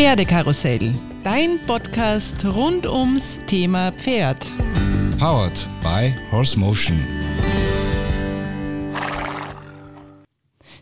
Pferdekarussell, dein Podcast rund ums Thema Pferd. Powered by Horse Motion.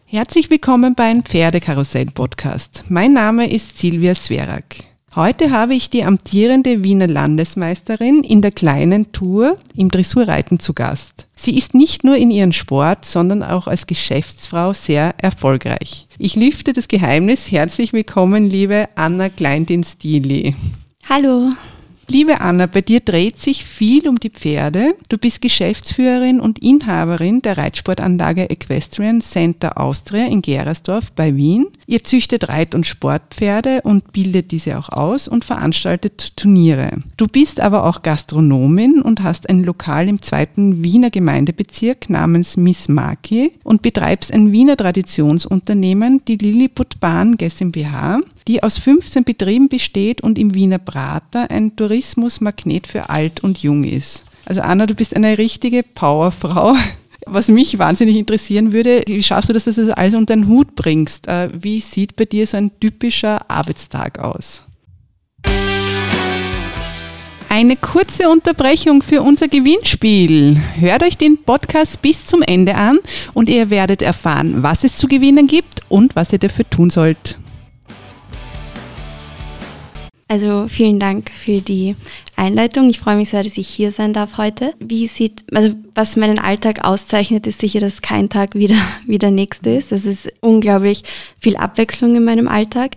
Herzlich willkommen beim Pferdekarussell-Podcast. Mein Name ist Silvia Sverak. Heute habe ich die amtierende Wiener Landesmeisterin in der kleinen Tour im Dressurreiten zu Gast. Sie ist nicht nur in ihrem Sport, sondern auch als Geschäftsfrau sehr erfolgreich. Ich lüfte das Geheimnis. Herzlich willkommen, liebe Anna Kleindin-Stili. Hallo. Liebe Anna, bei dir dreht sich viel um die Pferde. Du bist Geschäftsführerin und Inhaberin der Reitsportanlage Equestrian Center Austria in Gerersdorf bei Wien. Ihr züchtet Reit- und Sportpferde und bildet diese auch aus und veranstaltet Turniere. Du bist aber auch Gastronomin und hast ein Lokal im zweiten Wiener Gemeindebezirk namens Miss Maki und betreibst ein Wiener Traditionsunternehmen, die Lilliputbahn GmbH, die aus 15 Betrieben besteht und im Wiener Prater ein Tourismusmagnet für alt und jung ist. Also Anna, du bist eine richtige Powerfrau. Was mich wahnsinnig interessieren würde, wie schaffst du das, dass du das alles unter den Hut bringst? Äh, wie sieht bei dir so ein typischer Arbeitstag aus? Eine kurze Unterbrechung für unser Gewinnspiel. Hört euch den Podcast bis zum Ende an und ihr werdet erfahren, was es zu gewinnen gibt und was ihr dafür tun sollt. Also vielen Dank für die Einleitung. Ich freue mich sehr, dass ich hier sein darf heute. Wie sieht, also was meinen Alltag auszeichnet, ist sicher, dass kein Tag wieder wie der nächste ist. Es ist unglaublich viel Abwechslung in meinem Alltag.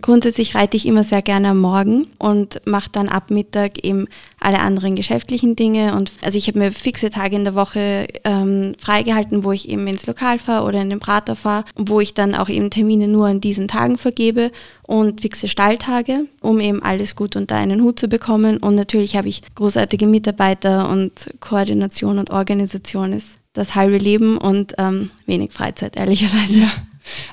Grundsätzlich reite ich immer sehr gerne am Morgen und mache dann ab Mittag eben alle anderen geschäftlichen Dinge. Und also ich habe mir fixe Tage in der Woche ähm, freigehalten, wo ich eben ins Lokal fahre oder in den Prater fahre, wo ich dann auch eben Termine nur an diesen Tagen vergebe und fixe Stalltage, um eben alles gut unter einen Hut zu bekommen. Und natürlich habe ich großartige Mitarbeiter und Koordination und Organisation ist das halbe Leben und ähm, wenig Freizeit, ehrlicherweise. Ja.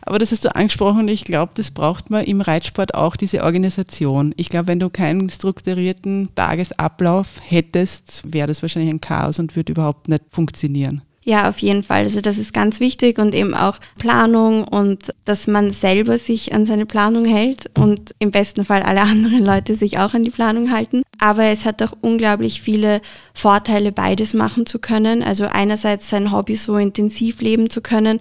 Aber das hast du angesprochen ich glaube, das braucht man im Reitsport auch, diese Organisation. Ich glaube, wenn du keinen strukturierten Tagesablauf hättest, wäre das wahrscheinlich ein Chaos und würde überhaupt nicht funktionieren. Ja, auf jeden Fall. Also das ist ganz wichtig und eben auch Planung und dass man selber sich an seine Planung hält und im besten Fall alle anderen Leute sich auch an die Planung halten. Aber es hat auch unglaublich viele Vorteile, beides machen zu können. Also einerseits sein Hobby so intensiv leben zu können,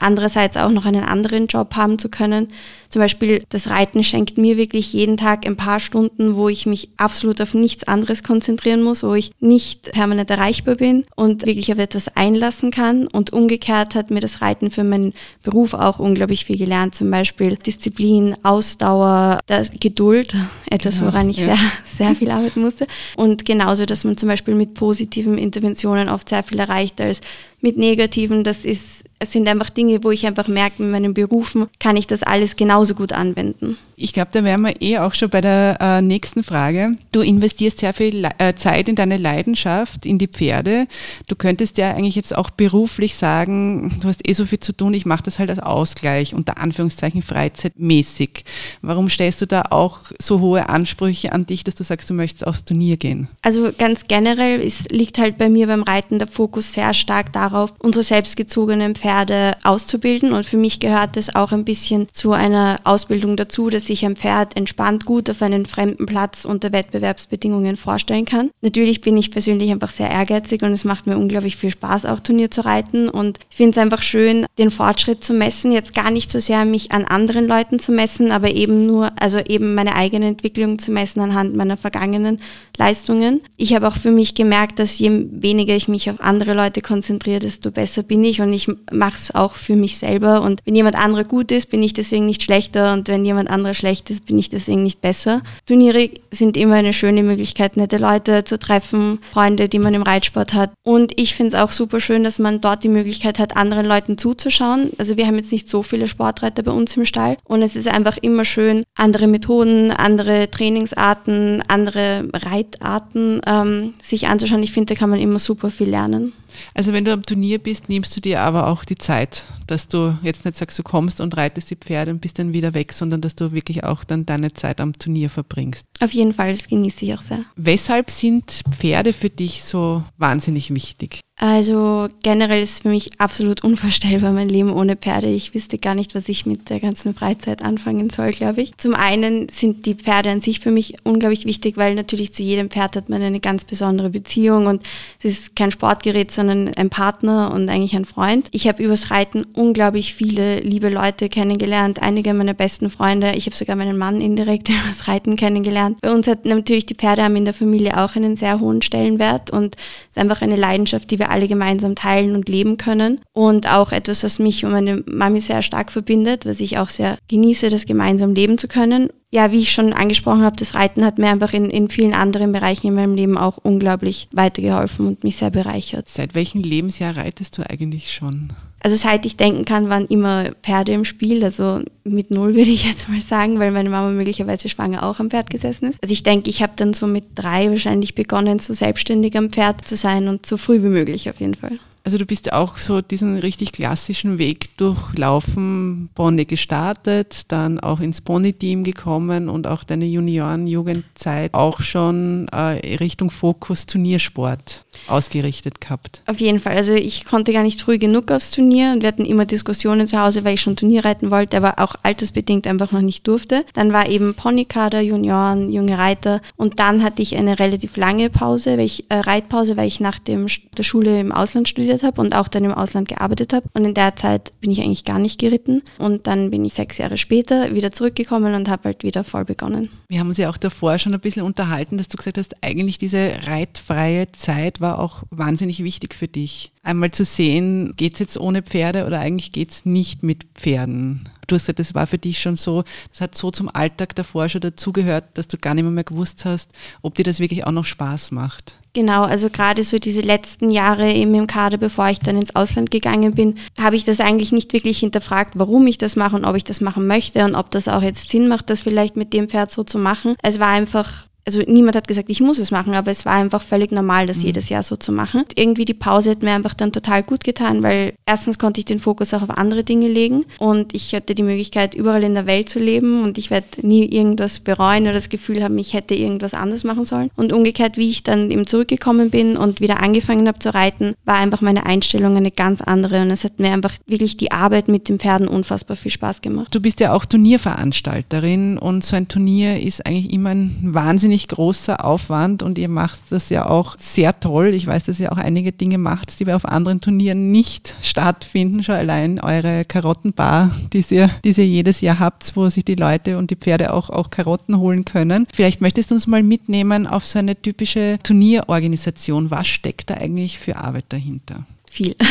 andererseits auch noch einen anderen Job haben zu können. Zum Beispiel das Reiten schenkt mir wirklich jeden Tag ein paar Stunden, wo ich mich absolut auf nichts anderes konzentrieren muss, wo ich nicht permanent erreichbar bin und wirklich auf etwas einlassen kann. Und umgekehrt hat mir das Reiten für meinen Beruf auch unglaublich viel gelernt. Zum Beispiel Disziplin, Ausdauer, Geduld, etwas, genau, woran ich ja. sehr, sehr viel arbeiten musste. Und genauso, dass man zum Beispiel mit positiven Interventionen oft sehr viel erreicht als mit negativen. Das ist, es sind einfach Dinge, wo ich einfach merke, mit meinen Berufen kann ich das alles genauso gut anwenden. Ich glaube, da wären wir eh auch schon bei der äh, nächsten Frage. Du investierst sehr viel Le äh, Zeit in deine Leidenschaft, in die Pferde. Du könntest ja eigentlich jetzt auch beruflich sagen, du hast eh so viel zu tun, ich mache das halt als Ausgleich, unter Anführungszeichen freizeitmäßig. Warum stellst du da auch so hohe Ansprüche an dich, dass du sagst, du möchtest aufs Turnier gehen? Also ganz generell ist, liegt halt bei mir beim Reiten der Fokus sehr stark darauf, unsere selbstgezogenen Pferde auszubilden. Und für mich gehört es auch ein bisschen zu einer Ausbildung dazu, dass sich ein Pferd entspannt gut auf einen fremden Platz unter Wettbewerbsbedingungen vorstellen kann. Natürlich bin ich persönlich einfach sehr ehrgeizig und es macht mir unglaublich viel Spaß, auch Turnier zu reiten. Und ich finde es einfach schön, den Fortschritt zu messen. Jetzt gar nicht so sehr mich an anderen Leuten zu messen, aber eben nur, also eben meine eigene Entwicklung zu messen anhand meiner vergangenen Leistungen. Ich habe auch für mich gemerkt, dass je weniger ich mich auf andere Leute konzentriere, desto besser bin ich und ich mache es auch für mich selber. Und wenn jemand anderer gut ist, bin ich deswegen nicht schlechter und wenn jemand anderer schlecht ist, bin ich deswegen nicht besser. Turniere sind immer eine schöne Möglichkeit, nette Leute zu treffen, Freunde, die man im Reitsport hat. Und ich finde es auch super schön, dass man dort die Möglichkeit hat, anderen Leuten zuzuschauen. Also wir haben jetzt nicht so viele Sportreiter bei uns im Stall und es ist einfach immer schön, andere Methoden, andere Trainingsarten, andere Reitarten ähm, sich anzuschauen. Ich finde, da kann man immer super viel lernen. Also wenn du am Turnier bist, nimmst du dir aber auch die Zeit, dass du jetzt nicht sagst, du kommst und reitest die Pferde und bist dann wieder weg, sondern dass du wirklich auch dann deine Zeit am Turnier verbringst. Auf jeden Fall, das genieße ich auch sehr. Weshalb sind Pferde für dich so wahnsinnig wichtig? Also generell ist für mich absolut unvorstellbar mein Leben ohne Pferde. Ich wüsste gar nicht, was ich mit der ganzen Freizeit anfangen soll, glaube ich. Zum einen sind die Pferde an sich für mich unglaublich wichtig, weil natürlich zu jedem Pferd hat man eine ganz besondere Beziehung und es ist kein Sportgerät, sondern ein Partner und eigentlich ein Freund. Ich habe übers Reiten unglaublich viele liebe Leute kennengelernt, einige meiner besten Freunde. Ich habe sogar meinen Mann indirekt übers Reiten kennengelernt. Bei uns hat natürlich die Pferde haben in der Familie auch einen sehr hohen Stellenwert und es ist einfach eine Leidenschaft, die wir alle gemeinsam teilen und leben können. Und auch etwas, was mich und meine Mami sehr stark verbindet, was ich auch sehr genieße, das gemeinsam leben zu können. Ja, wie ich schon angesprochen habe, das Reiten hat mir einfach in, in vielen anderen Bereichen in meinem Leben auch unglaublich weitergeholfen und mich sehr bereichert. Seit welchem Lebensjahr reitest du eigentlich schon? Also seit ich denken kann, waren immer Pferde im Spiel. Also mit null würde ich jetzt mal sagen, weil meine Mama möglicherweise schwanger auch am Pferd gesessen ist. Also ich denke, ich habe dann so mit drei wahrscheinlich begonnen, so selbstständig am Pferd zu sein und so früh wie möglich auf jeden Fall. Also du bist auch so diesen richtig klassischen Weg durchlaufen, Pony gestartet, dann auch ins Pony-Team gekommen und auch deine Junioren-Jugendzeit auch schon äh, Richtung Fokus Turniersport ausgerichtet gehabt. Auf jeden Fall. Also ich konnte gar nicht früh genug aufs Turnier und wir hatten immer Diskussionen zu Hause, weil ich schon Turnier reiten wollte, aber auch altersbedingt einfach noch nicht durfte. Dann war eben Ponykader, Junioren, junge Reiter und dann hatte ich eine relativ lange Pause, weil ich, äh, Reitpause, weil ich nach dem, der Schule im Ausland studiert studiert habe und auch dann im Ausland gearbeitet habe. Und in der Zeit bin ich eigentlich gar nicht geritten. Und dann bin ich sechs Jahre später wieder zurückgekommen und habe halt wieder voll begonnen. Wir haben uns ja auch davor schon ein bisschen unterhalten, dass du gesagt hast, eigentlich diese reitfreie Zeit war auch wahnsinnig wichtig für dich. Einmal zu sehen, geht es jetzt ohne Pferde oder eigentlich geht es nicht mit Pferden? Du hast gesagt, das war für dich schon so, das hat so zum Alltag davor schon dazugehört, dass du gar nicht mehr, gewusst hast, ob dir das wirklich auch noch Spaß macht. Genau, also gerade so diese letzten Jahre eben im Kader, bevor ich dann ins Ausland gegangen bin, habe ich das eigentlich nicht wirklich hinterfragt, warum ich das mache und ob ich das machen möchte und ob das auch jetzt Sinn macht, das vielleicht mit dem Pferd so zu machen. Es war einfach also niemand hat gesagt, ich muss es machen, aber es war einfach völlig normal, das mhm. jedes Jahr so zu machen. Irgendwie die Pause hat mir einfach dann total gut getan, weil erstens konnte ich den Fokus auch auf andere Dinge legen und ich hatte die Möglichkeit, überall in der Welt zu leben und ich werde nie irgendwas bereuen oder das Gefühl haben, ich hätte irgendwas anders machen sollen. Und umgekehrt, wie ich dann eben zurückgekommen bin und wieder angefangen habe zu reiten, war einfach meine Einstellung eine ganz andere und es hat mir einfach wirklich die Arbeit mit den Pferden unfassbar viel Spaß gemacht. Du bist ja auch Turnierveranstalterin und so ein Turnier ist eigentlich immer ein wahnsinnig wahnsinnig großer Aufwand und ihr macht das ja auch sehr toll. Ich weiß, dass ihr auch einige Dinge macht, die auf anderen Turnieren nicht stattfinden. Schon allein eure Karottenbar, die ihr, die ihr jedes Jahr habt, wo sich die Leute und die Pferde auch, auch Karotten holen können. Vielleicht möchtest du uns mal mitnehmen auf so eine typische Turnierorganisation. Was steckt da eigentlich für Arbeit dahinter? Viel.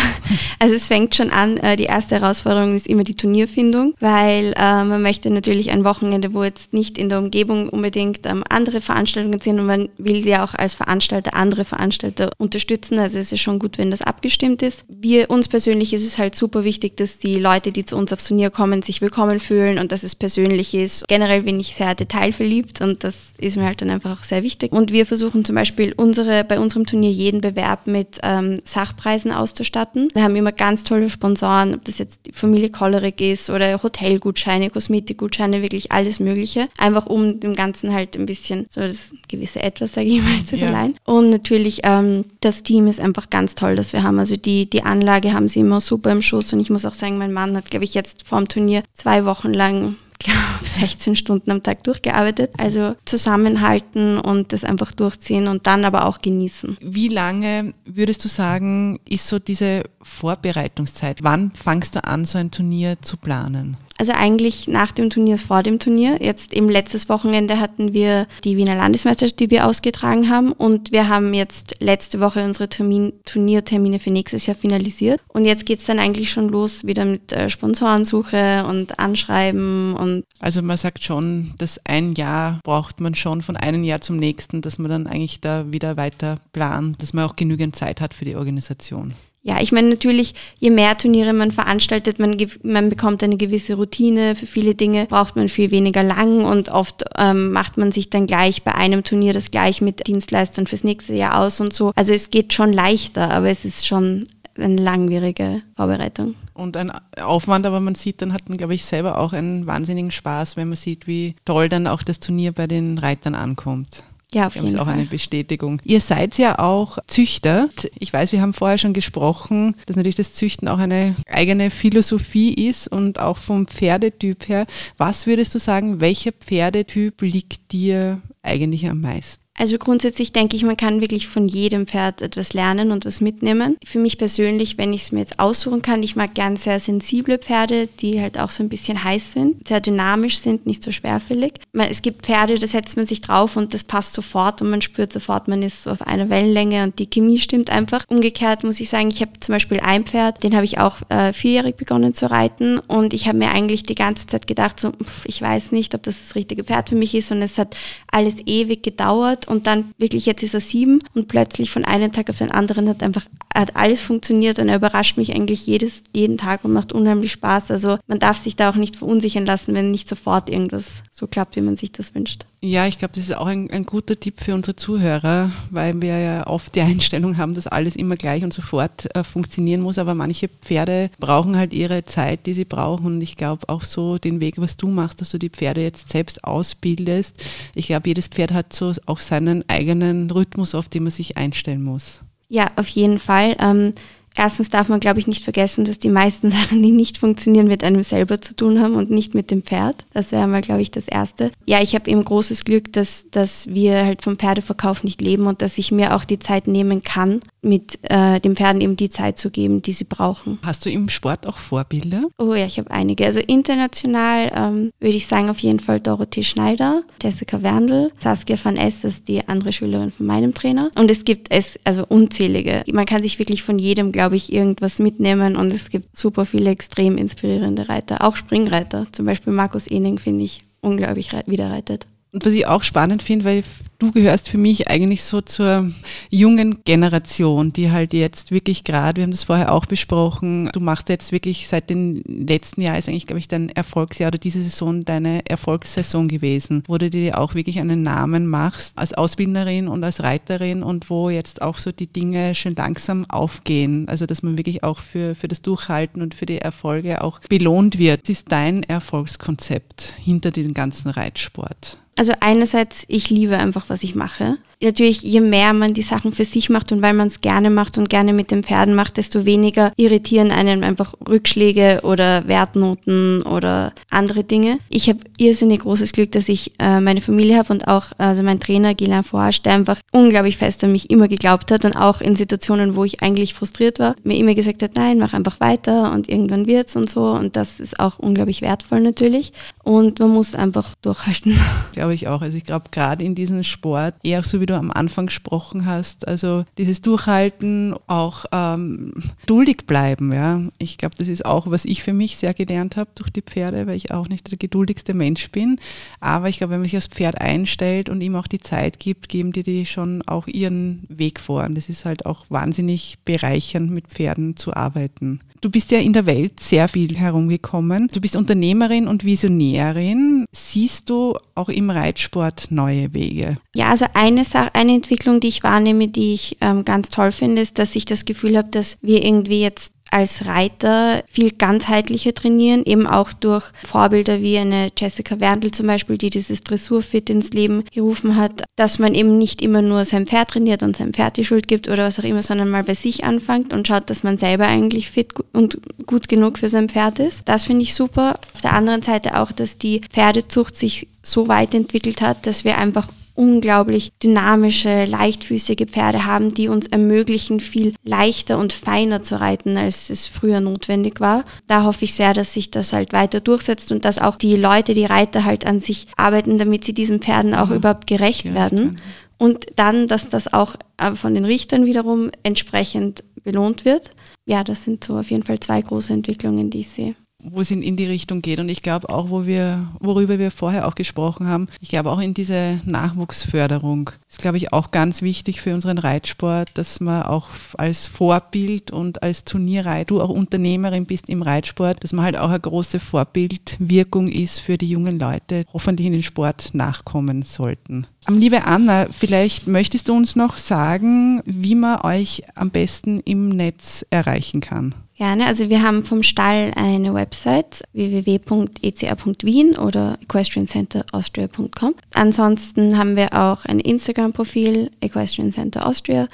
Also es fängt schon an, äh, die erste Herausforderung ist immer die Turnierfindung, weil äh, man möchte natürlich ein Wochenende, wo jetzt nicht in der Umgebung unbedingt ähm, andere Veranstaltungen sind und man will ja auch als Veranstalter andere Veranstalter unterstützen. Also es ist schon gut, wenn das abgestimmt ist. Wir, uns persönlich ist es halt super wichtig, dass die Leute, die zu uns aufs Turnier kommen, sich willkommen fühlen und dass es persönlich ist. Generell bin ich sehr detailverliebt und das ist mir halt dann einfach auch sehr wichtig. Und wir versuchen zum Beispiel unsere, bei unserem Turnier jeden Bewerb mit ähm, Sachpreisen auszuprobieren auszustatten. Wir haben immer ganz tolle Sponsoren, ob das jetzt die Familie Kollerig ist oder Hotelgutscheine, Kosmetikgutscheine, wirklich alles Mögliche. Einfach um dem Ganzen halt ein bisschen so das gewisse Etwas, sage ich mal, zu verleihen. Ja. Und natürlich, ähm, das Team ist einfach ganz toll, das wir haben. Also die, die Anlage haben sie immer super im Schuss und ich muss auch sagen, mein Mann hat, glaube ich, jetzt vor dem Turnier zwei Wochen lang glaube 16 Stunden am Tag durchgearbeitet. Also zusammenhalten und das einfach durchziehen und dann aber auch genießen. Wie lange würdest du sagen, ist so diese Vorbereitungszeit? Wann fangst du an, so ein Turnier zu planen? Also eigentlich nach dem Turnier, vor dem Turnier. Jetzt im letztes Wochenende hatten wir die Wiener Landesmeisterschaft, die wir ausgetragen haben. Und wir haben jetzt letzte Woche unsere Termin, Turniertermine für nächstes Jahr finalisiert. Und jetzt geht es dann eigentlich schon los, wieder mit äh, Sponsorensuche und Anschreiben. und Also man sagt schon, dass ein Jahr braucht man schon von einem Jahr zum nächsten, dass man dann eigentlich da wieder weiter plant, dass man auch genügend Zeit hat für die Organisation. Ja, ich meine natürlich, je mehr Turniere man veranstaltet, man, man bekommt eine gewisse Routine. Für viele Dinge braucht man viel weniger lang und oft ähm, macht man sich dann gleich bei einem Turnier das gleich mit Dienstleistern fürs nächste Jahr aus und so. Also es geht schon leichter, aber es ist schon eine langwierige Vorbereitung. Und ein Aufwand, aber man sieht, dann hat man, glaube ich, selber auch einen wahnsinnigen Spaß, wenn man sieht, wie toll dann auch das Turnier bei den Reitern ankommt. Ja, auf Wir jeden haben es auch Fall. eine Bestätigung. Ihr seid ja auch Züchter. Ich weiß, wir haben vorher schon gesprochen, dass natürlich das Züchten auch eine eigene Philosophie ist und auch vom Pferdetyp her. Was würdest du sagen, welcher Pferdetyp liegt dir eigentlich am meisten? Also grundsätzlich denke ich, man kann wirklich von jedem Pferd etwas lernen und was mitnehmen. Für mich persönlich, wenn ich es mir jetzt aussuchen kann, ich mag gern sehr sensible Pferde, die halt auch so ein bisschen heiß sind, sehr dynamisch sind, nicht so schwerfällig. Es gibt Pferde, da setzt man sich drauf und das passt sofort und man spürt sofort, man ist so auf einer Wellenlänge und die Chemie stimmt einfach. Umgekehrt muss ich sagen, ich habe zum Beispiel ein Pferd, den habe ich auch äh, vierjährig begonnen zu reiten und ich habe mir eigentlich die ganze Zeit gedacht, so, pff, ich weiß nicht, ob das das richtige Pferd für mich ist und es hat alles ewig gedauert und dann wirklich jetzt ist er sieben und plötzlich von einem Tag auf den anderen hat einfach hat alles funktioniert und er überrascht mich eigentlich jedes, jeden Tag und macht unheimlich Spaß. Also man darf sich da auch nicht verunsichern lassen, wenn nicht sofort irgendwas so klappt, wie man sich das wünscht. Ja, ich glaube, das ist auch ein, ein guter Tipp für unsere Zuhörer, weil wir ja oft die Einstellung haben, dass alles immer gleich und sofort äh, funktionieren muss. Aber manche Pferde brauchen halt ihre Zeit, die sie brauchen. Und ich glaube auch so den Weg, was du machst, dass du die Pferde jetzt selbst ausbildest. Ich glaube, jedes Pferd hat so auch seinen eigenen Rhythmus, auf den man sich einstellen muss. Ja, auf jeden Fall. Ähm, erstens darf man, glaube ich, nicht vergessen, dass die meisten Sachen, die nicht funktionieren, mit einem selber zu tun haben und nicht mit dem Pferd. Das wäre mal, glaube ich, das Erste. Ja, ich habe eben großes Glück, dass, dass wir halt vom Pferdeverkauf nicht leben und dass ich mir auch die Zeit nehmen kann, mit äh, den Pferden eben die Zeit zu geben, die sie brauchen. Hast du im Sport auch Vorbilder? Oh ja, ich habe einige. Also international ähm, würde ich sagen auf jeden Fall Dorothee Schneider, Jessica Werndl, Saskia van Es, das ist die andere Schülerin von meinem Trainer. Und es gibt es, also unzählige. Man kann sich wirklich von jedem, glaube ich, irgendwas mitnehmen und es gibt super viele extrem inspirierende Reiter. Auch Springreiter, zum Beispiel Markus Ening finde ich unglaublich rei- wie der reitet. Und was ich auch spannend finde, weil du gehörst für mich eigentlich so zur jungen Generation, die halt jetzt wirklich gerade, wir haben das vorher auch besprochen, du machst jetzt wirklich seit dem letzten Jahr ist eigentlich, glaube ich, dein Erfolgsjahr oder diese Saison deine Erfolgssaison gewesen, wo du dir auch wirklich einen Namen machst als Ausbilderin und als Reiterin und wo jetzt auch so die Dinge schön langsam aufgehen. Also dass man wirklich auch für, für das Durchhalten und für die Erfolge auch belohnt wird. Was ist dein Erfolgskonzept hinter dem ganzen Reitsport? Also einerseits, ich liebe einfach, was ich mache. Natürlich, je mehr man die Sachen für sich macht und weil man es gerne macht und gerne mit den Pferden macht, desto weniger irritieren einen einfach Rückschläge oder Wertnoten oder andere Dinge. Ich habe irrsinnig großes Glück, dass ich äh, meine Familie habe und auch also mein Trainer Gilan Forsch, der einfach unglaublich fest an mich immer geglaubt hat und auch in Situationen, wo ich eigentlich frustriert war, mir immer gesagt hat, nein, mach einfach weiter und irgendwann wird's und so und das ist auch unglaublich wertvoll natürlich und man muss einfach durchhalten. glaube ich auch. Also ich glaube, gerade in diesem Sport, eher auch so wie du am Anfang gesprochen hast, also dieses Durchhalten, auch ähm, duldig bleiben, ja. Ich glaube, das ist auch, was ich für mich sehr gelernt habe durch die Pferde, weil ich auch nicht der geduldigste Mensch bin. Aber ich glaube, wenn man sich aufs Pferd einstellt und ihm auch die Zeit gibt, geben die die schon auch ihren Weg vor. Und das ist halt auch wahnsinnig bereichernd, mit Pferden zu arbeiten. Du bist ja in der Welt sehr viel herumgekommen. Du bist Unternehmerin und Visionärin. Siehst du auch im Reitsport neue Wege? Ja, also eine Sache, eine Entwicklung, die ich wahrnehme, die ich ähm, ganz toll finde, ist, dass ich das Gefühl habe, dass wir irgendwie jetzt als Reiter viel ganzheitlicher trainieren, eben auch durch Vorbilder wie eine Jessica Werndl zum Beispiel, die dieses Dressurfit ins Leben gerufen hat, dass man eben nicht immer nur sein Pferd trainiert und seinem Pferd die Schuld gibt oder was auch immer, sondern mal bei sich anfängt und schaut, dass man selber eigentlich fit und gut genug für sein Pferd ist. Das finde ich super. Auf der anderen Seite auch, dass die Pferdezucht sich so weit entwickelt hat, dass wir einfach unglaublich dynamische, leichtfüßige Pferde haben, die uns ermöglichen, viel leichter und feiner zu reiten, als es früher notwendig war. Da hoffe ich sehr, dass sich das halt weiter durchsetzt und dass auch die Leute, die Reiter halt an sich arbeiten, damit sie diesen Pferden auch Mhm. überhaupt gerecht werden. werden. Und dann, dass das auch äh, von den Richtern wiederum entsprechend belohnt wird. Ja, das sind so auf jeden Fall zwei große Entwicklungen, die ich sehe wo es in, in die Richtung geht. Und ich glaube auch, wo wir, worüber wir vorher auch gesprochen haben, ich glaube auch in diese Nachwuchsförderung ist, glaube ich, auch ganz wichtig für unseren Reitsport, dass man auch als Vorbild und als Turnierreiter, du auch Unternehmerin bist im Reitsport, dass man halt auch eine große Vorbildwirkung ist für die jungen Leute, hoffentlich in den Sport nachkommen sollten. Ähm, Liebe Anna, vielleicht möchtest du uns noch sagen, wie man euch am besten im Netz erreichen kann. Gerne. Also wir haben vom Stall eine Website www.ecr.wien oder equestriancenterAustria.com. Ansonsten haben wir auch ein Instagram-Profil Equestrian Center Austria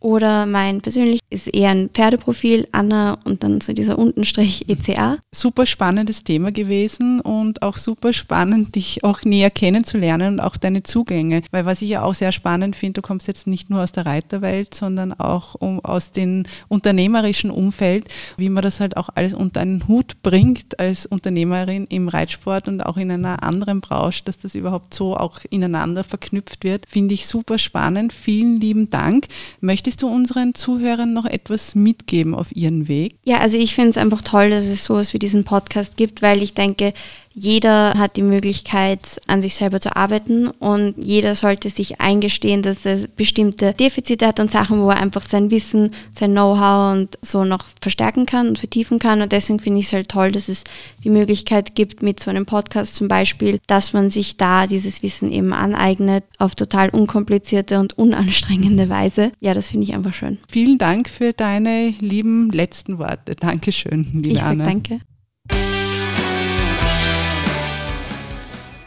oder mein persönlich ist eher ein Pferdeprofil, Anna und dann so dieser Untenstrich ECA. Super spannendes Thema gewesen und auch super spannend, dich auch näher kennenzulernen und auch deine Zugänge. Weil was ich ja auch sehr spannend finde, du kommst jetzt nicht nur aus der Reiterwelt, sondern auch um, aus dem unternehmerischen Umfeld, wie man das halt auch alles unter einen Hut bringt als Unternehmerin im Reitsport und auch in einer anderen Branche, dass das überhaupt so auch ineinander verknüpft wird, finde ich super spannend. Vielen lieben Dank. Möchte Möchtest du unseren Zuhörern noch etwas mitgeben auf ihren Weg? Ja, also ich finde es einfach toll, dass es sowas wie diesen Podcast gibt, weil ich denke, jeder hat die Möglichkeit, an sich selber zu arbeiten und jeder sollte sich eingestehen, dass er bestimmte Defizite hat und Sachen, wo er einfach sein Wissen, sein Know-how und so noch verstärken kann und vertiefen kann. Und deswegen finde ich es halt toll, dass es die Möglichkeit gibt, mit so einem Podcast zum Beispiel, dass man sich da dieses Wissen eben aneignet auf total unkomplizierte und unanstrengende Weise. Ja, das finde ich einfach schön. Vielen Dank für deine lieben letzten Worte. Dankeschön, liebe ich Anna. Danke.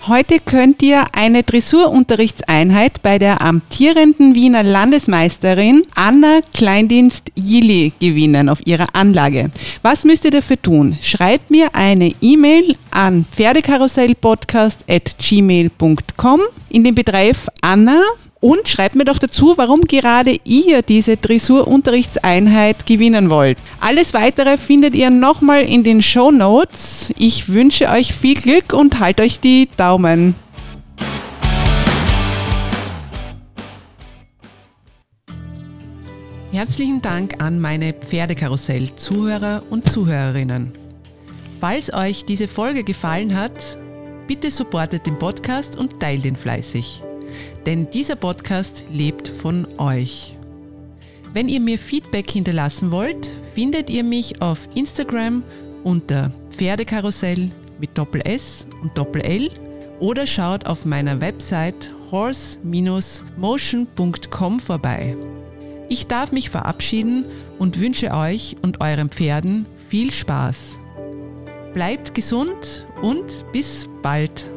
Heute könnt ihr eine Dressurunterrichtseinheit bei der amtierenden Wiener Landesmeisterin Anna Kleindienst-Jilli gewinnen auf ihrer Anlage. Was müsst ihr dafür tun? Schreibt mir eine E-Mail an pferdekarussellpodcast.gmail.com in den Betreff Anna und schreibt mir doch dazu, warum gerade ihr diese Dressurunterrichtseinheit gewinnen wollt. Alles weitere findet ihr nochmal in den Show Notes. Ich wünsche euch viel Glück und halt euch die Daumen. Herzlichen Dank an meine Pferdekarussell-Zuhörer und Zuhörerinnen. Falls euch diese Folge gefallen hat, bitte supportet den Podcast und teilt ihn fleißig denn dieser Podcast lebt von euch. Wenn ihr mir Feedback hinterlassen wollt, findet ihr mich auf Instagram unter Pferdekarussell mit Doppel S und Doppel L oder schaut auf meiner Website horse-motion.com vorbei. Ich darf mich verabschieden und wünsche euch und euren Pferden viel Spaß. Bleibt gesund und bis bald.